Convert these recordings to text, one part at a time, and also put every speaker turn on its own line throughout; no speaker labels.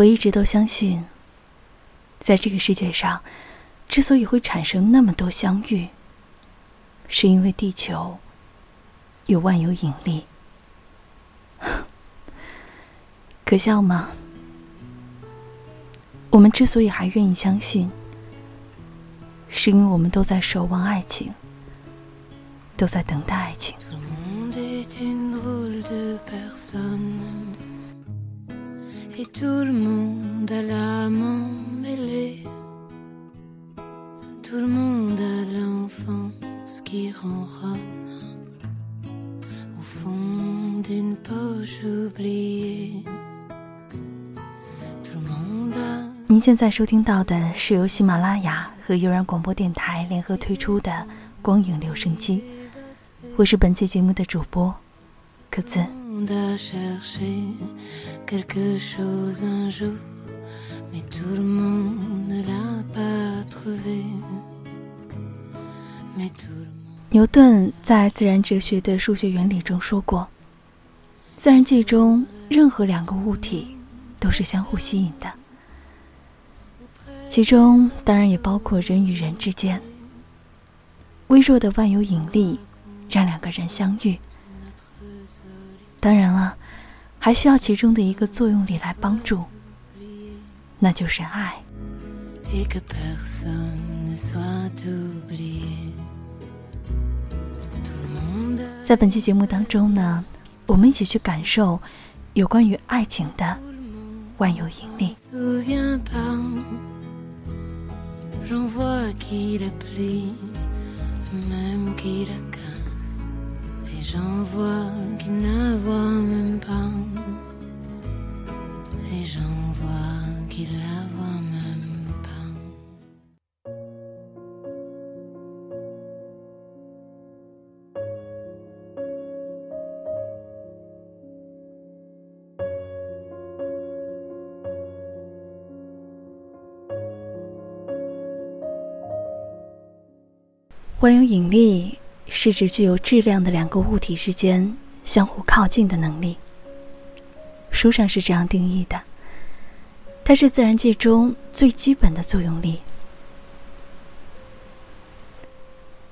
我一直都相信，在这个世界上，之所以会产生那么多相遇，是因为地球有万有引力。可笑吗？我们之所以还愿意相信，是因为我们都在守望爱情，都在等待爱情。您现在收听到的是由喜马拉雅和悠然广播电台联合推出的《光影留声机》，我是本期节目的主播，可子。牛顿在《自然哲学的数学原理》中说过：“自然界中任何两个物体都是相互吸引的。”其中当然也包括人与人之间，微弱的万有引力让两个人相遇。当然了，还需要其中的一个作用力来帮助，那就是爱。在本期节目当中呢，我们一起去感受有关于爱情的万有引力。J'en vois qui ne voit même pas. Et j'en vois qui la voit même pas. 万有引力是指具有质量的两个物体之间相互靠近的能力。书上是这样定义的：它是自然界中最基本的作用力。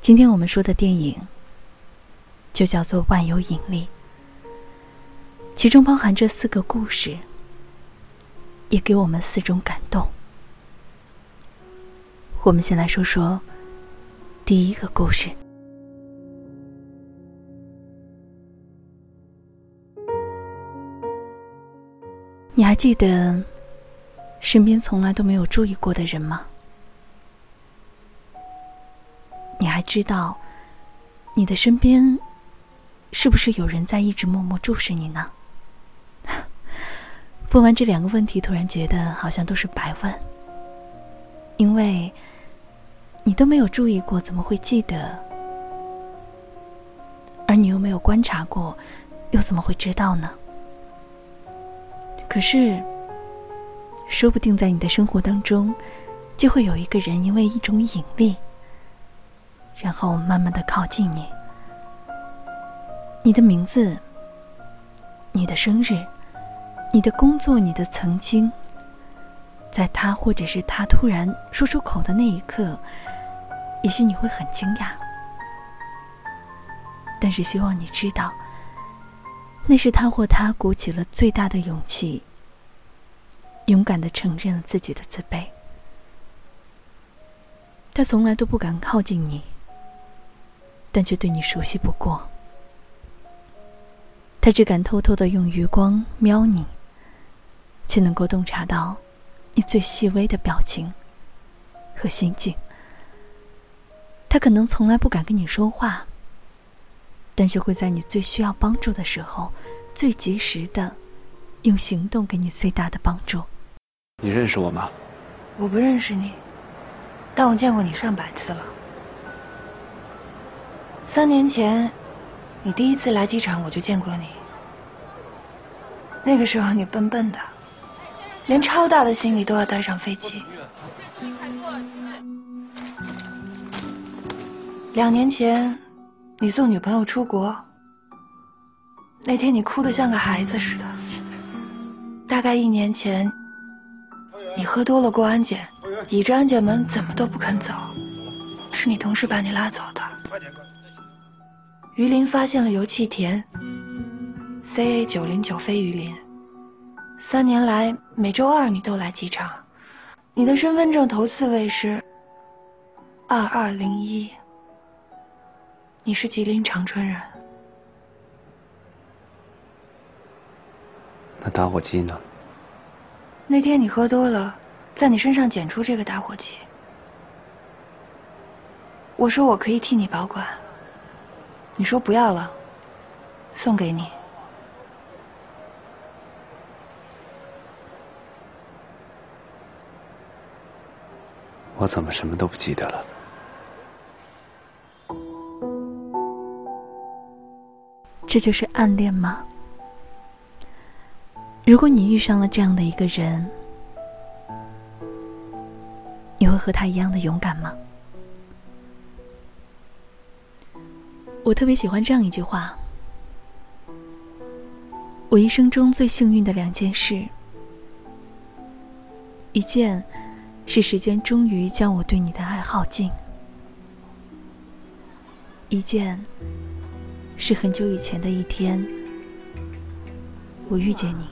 今天我们说的电影就叫做《万有引力》，其中包含着四个故事，也给我们四种感动。我们先来说说。第一个故事，你还记得身边从来都没有注意过的人吗？你还知道你的身边是不是有人在一直默默注视你呢？问完这两个问题，突然觉得好像都是白问，因为。你都没有注意过，怎么会记得？而你又没有观察过，又怎么会知道呢？可是，说不定在你的生活当中，就会有一个人因为一种引力，然后慢慢的靠近你。你的名字、你的生日、你的工作、你的曾经，在他或者是他突然说出口的那一刻。也许你会很惊讶，但是希望你知道，那是他或他鼓起了最大的勇气，勇敢的承认了自己的自卑。他从来都不敢靠近你，但却对你熟悉不过。他只敢偷偷的用余光瞄你，却能够洞察到你最细微的表情和心境。他可能从来不敢跟你说话，但却会在你最需要帮助的时候，最及时的用行动给你最大的帮助。
你认识我吗？
我不认识你，但我见过你上百次了。三年前，你第一次来机场，我就见过你。那个时候你笨笨的，连超大的行李都要带上飞机。两年前，你送女朋友出国，那天你哭得像个孩子似的。大概一年前，
你喝多了过安检，倚着安检门怎么都不肯走，是你同事把你拉走的。榆林发现了油气田，CA 九零九飞榆林。三年来每周二你都来机场，你的身份证头四位是二二零一，你是吉林长春人。
那打火机呢？
那天你喝多了，在你身上捡出这个打火机。我说我可以替你保管，你说不要了，送给你。
我怎么什么都不记得了？
这就是暗恋吗？如果你遇上了这样的一个人，你会和他一样的勇敢吗？我特别喜欢这样一句话：我一生中最幸运的两件事，一件。是时间终于将我对你的爱耗尽。一件，是很久以前的一天，我遇见你。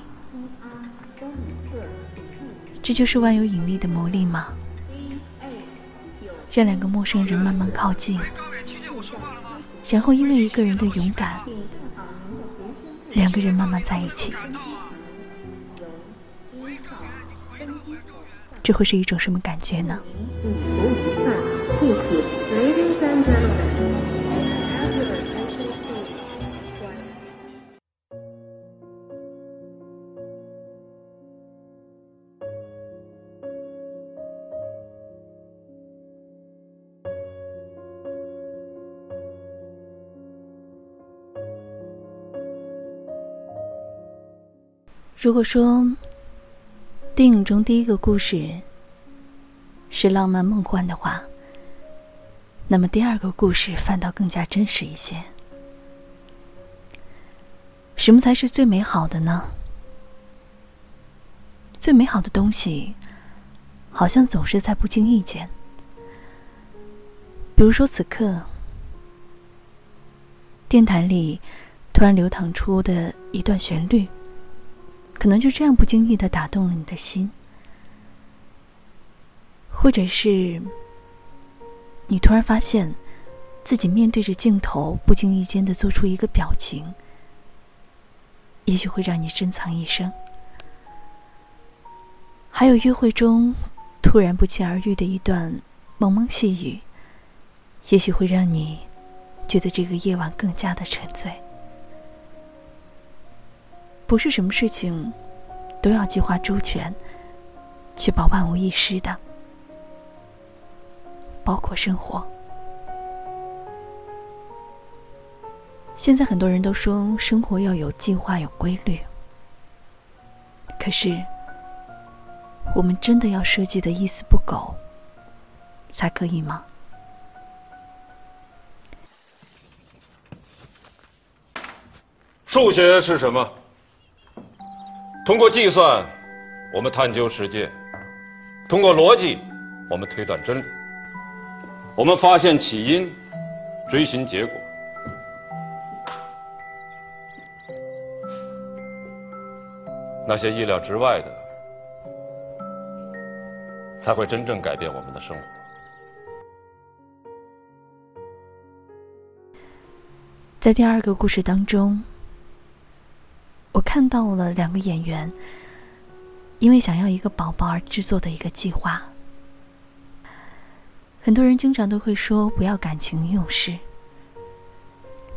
这就是万有引力的魔力吗？让两个陌生人慢慢靠近，然后因为一个人的勇敢，两个人慢慢在一起。这会是一种什么感觉呢？如果说。电影中第一个故事是浪漫梦幻的话，那么第二个故事反倒更加真实一些。什么才是最美好的呢？最美好的东西，好像总是在不经意间。比如说，此刻电台里突然流淌出的一段旋律。可能就这样不经意的打动了你的心，或者是你突然发现自己面对着镜头，不经意间的做出一个表情，也许会让你珍藏一生。还有约会中突然不期而遇的一段蒙蒙细雨，也许会让你觉得这个夜晚更加的沉醉。不是什么事情都要计划周全，确保万无一失的，包括生活。现在很多人都说生活要有计划、有规律，可是我们真的要设计的一丝不苟才可以吗？
数学是什么？通过计算，我们探究世界；通过逻辑，我们推断真理；我们发现起因，追寻结果。那些意料之外的，才会真正改变我们的生活。
在第二个故事当中。我看到了两个演员因为想要一个宝宝而制作的一个计划。很多人经常都会说不要感情用事，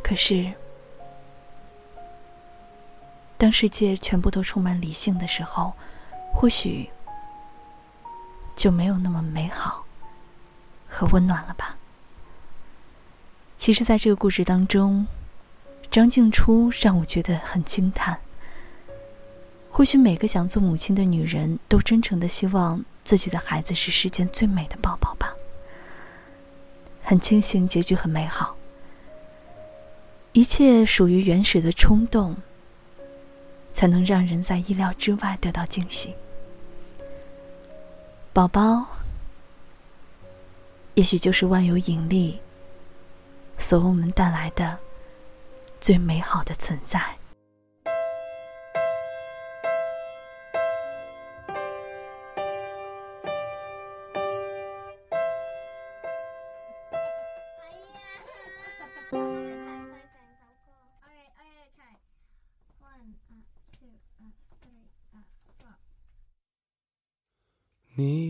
可是当世界全部都充满理性的时候，或许就没有那么美好和温暖了吧。其实，在这个故事当中，张静初让我觉得很惊叹。或许每个想做母亲的女人都真诚的希望自己的孩子是世间最美的宝宝吧。很庆幸结局很美好，一切属于原始的冲动，才能让人在意料之外得到惊喜。宝宝，也许就是万有引力所为我们带来的最美好的存在。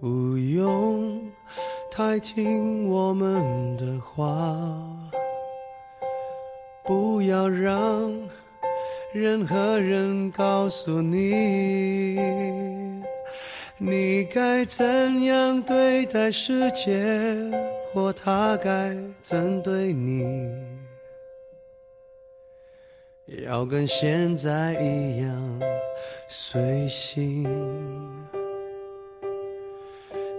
不用太听我们的话，不要让任何人告诉你，你该怎样对待世界，或他该怎对你，要跟现在一样随性。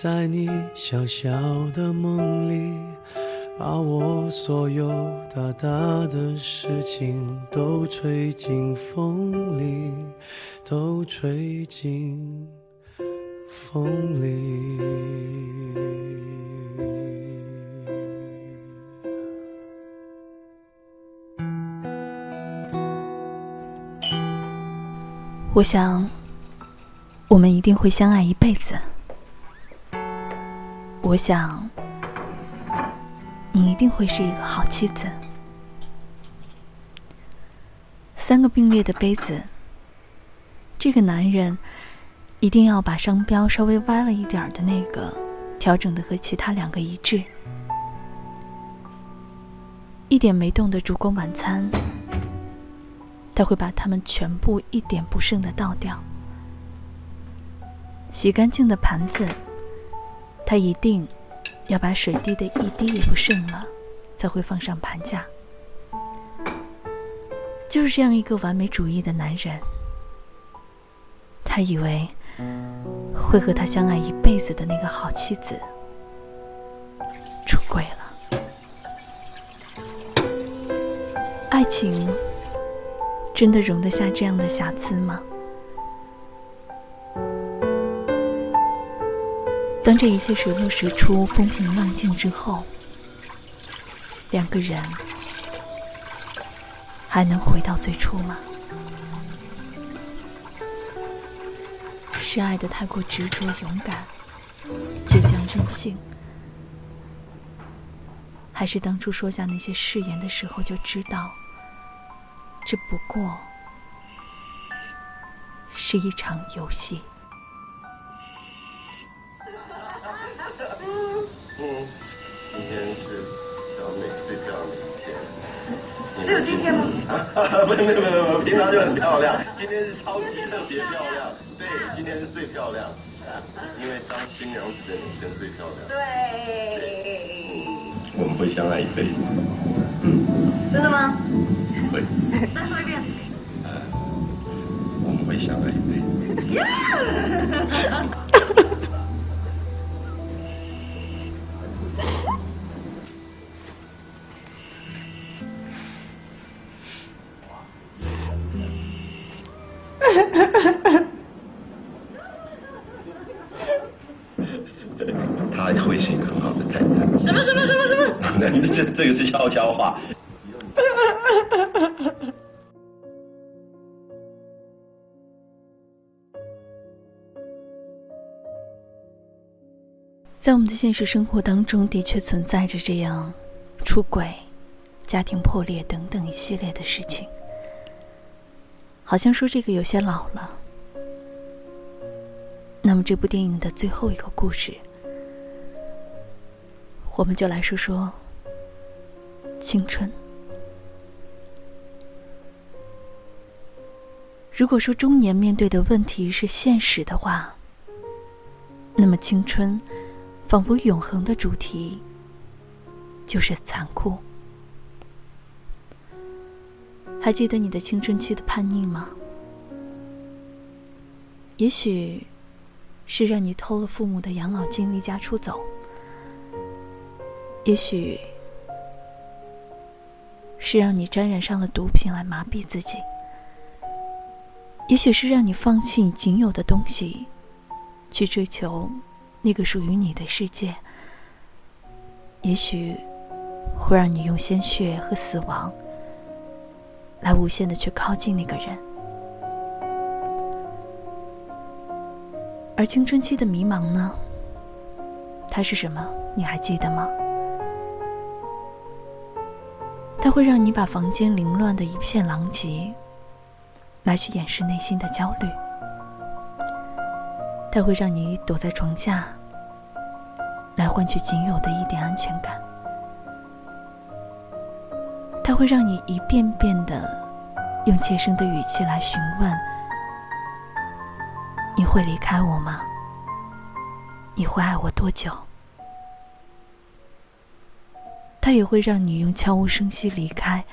在你小小的梦里，把我所有大大的事情都吹进风里，都吹进风里。
我想，我们一定会相爱一辈子。我想，你一定会是一个好妻子。三个并列的杯子，这个男人一定要把商标稍微歪了一点的那个调整的和其他两个一致。一点没动的烛光晚餐，他会把它们全部一点不剩的倒掉。洗干净的盘子。他一定要把水滴的一滴也不剩了，才会放上盘架。就是这样一个完美主义的男人，他以为会和他相爱一辈子的那个好妻子出轨了。爱情真的容得下这样的瑕疵吗？当这一切水落石出、风平浪静之后，两个人还能回到最初吗？是爱的太过执着、勇敢、倔强、任性，还是当初说下那些誓言的时候就知道，这不过是一场游戏？
不是，没有没有没有，平常就很漂亮，今天是超级特别漂亮。对，今天是最漂亮，因为当新娘子的女生最漂亮。
对。
我们会相爱一辈子。
真的吗？
会。
再说一遍。
我们会相爱一辈子。悄悄话。
在我们的现实生活当中，的确存在着这样出轨、家庭破裂等等一系列的事情。好像说这个有些老了。那么这部电影的最后一个故事，我们就来说说青春。如果说中年面对的问题是现实的话，那么青春仿佛永恒的主题就是残酷。还记得你的青春期的叛逆吗？也许是让你偷了父母的养老金离家出走，也许是让你沾染上了毒品来麻痹自己，也许是让你放弃你仅有的东西，去追求那个属于你的世界，也许会让你用鲜血和死亡。来无限的去靠近那个人，而青春期的迷茫呢？它是什么？你还记得吗？它会让你把房间凌乱的一片狼藉，来去掩饰内心的焦虑；它会让你躲在床下，来换取仅有的一点安全感。它会让你一遍遍的用切声的语气来询问：“你会离开我吗？你会爱我多久？”他也会让你用悄无声息离开，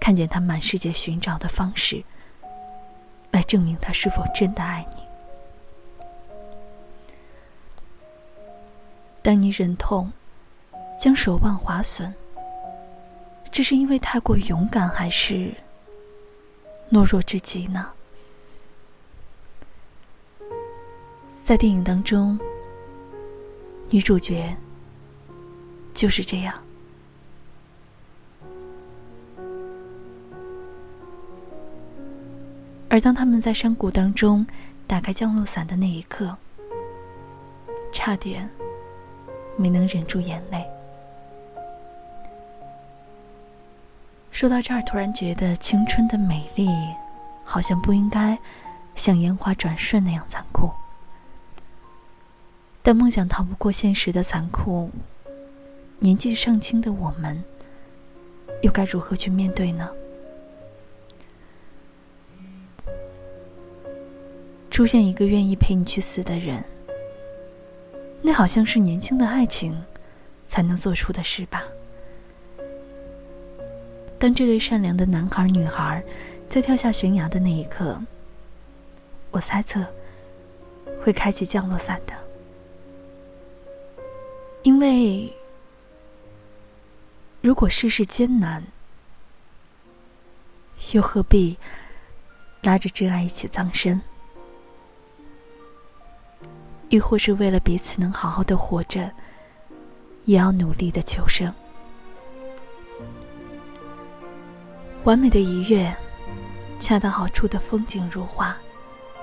看见他满世界寻找的方式，来证明他是否真的爱你。当你忍痛将手腕划损。这是因为太过勇敢，还是懦弱至极呢？在电影当中，女主角就是这样。而当他们在山谷当中打开降落伞的那一刻，差点没能忍住眼泪。说到这儿，突然觉得青春的美丽，好像不应该像烟花转瞬那样残酷。但梦想逃不过现实的残酷，年纪尚轻的我们，又该如何去面对呢？出现一个愿意陪你去死的人，那好像是年轻的爱情才能做出的事吧。当这对善良的男孩女孩在跳下悬崖的那一刻，我猜测会开启降落伞的，因为如果世事艰难，又何必拉着真爱一起葬身？亦或是为了彼此能好好的活着，也要努力的求生？完美的一跃，恰到好处的风景如画，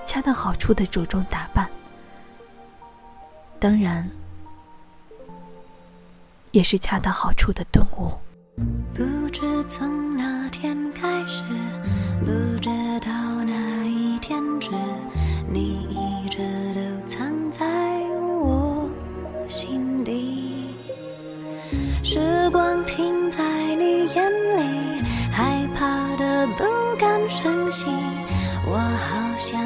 恰到好处的着装打扮，当然，也是恰到好处的顿悟。
不知从哪天开始，不知道哪一天止，你一直都藏在我心底。时光停在你眼里，害怕的不敢声息，我好想。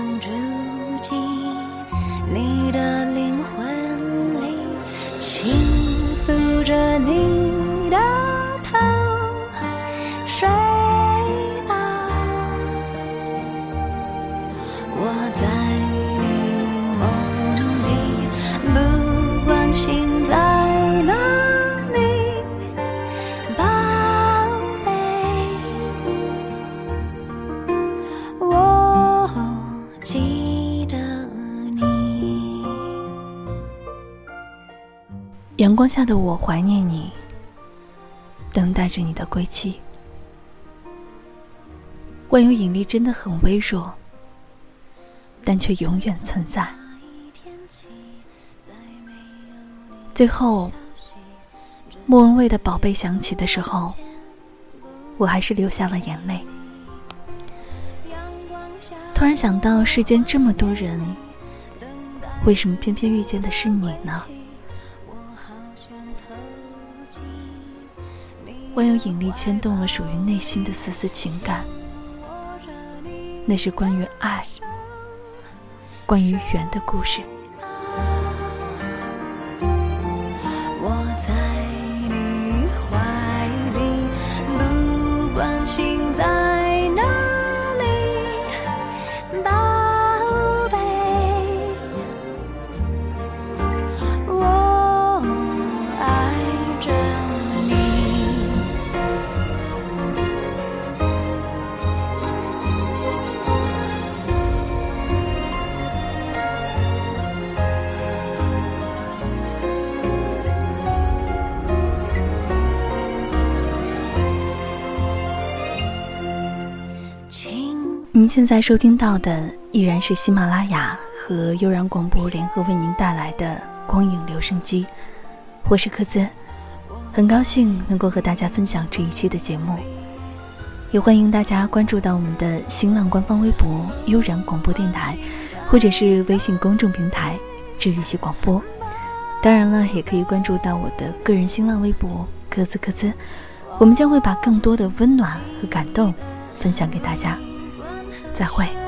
在你梦里，不管心在哪里，宝贝，我记得你。
阳光下的我怀念你，等待着你的归期。万有引力真的很微弱，但却永远存在。最后，莫文蔚的宝贝响起的时候，我还是流下了眼泪。突然想到，世间这么多人，为什么偏偏遇见的是你呢？万有引力牵动了属于内心的丝丝情感，那是关于爱、关于缘的故事。现在收听到的依然是喜马拉雅和悠然广播联合为您带来的《光影留声机》，我是柯兹，很高兴能够和大家分享这一期的节目，也欢迎大家关注到我们的新浪官方微博“悠然广播电台”，或者是微信公众平台“治愈系广播”。当然了，也可以关注到我的个人新浪微博“柯兹柯兹”，我们将会把更多的温暖和感动分享给大家。再会。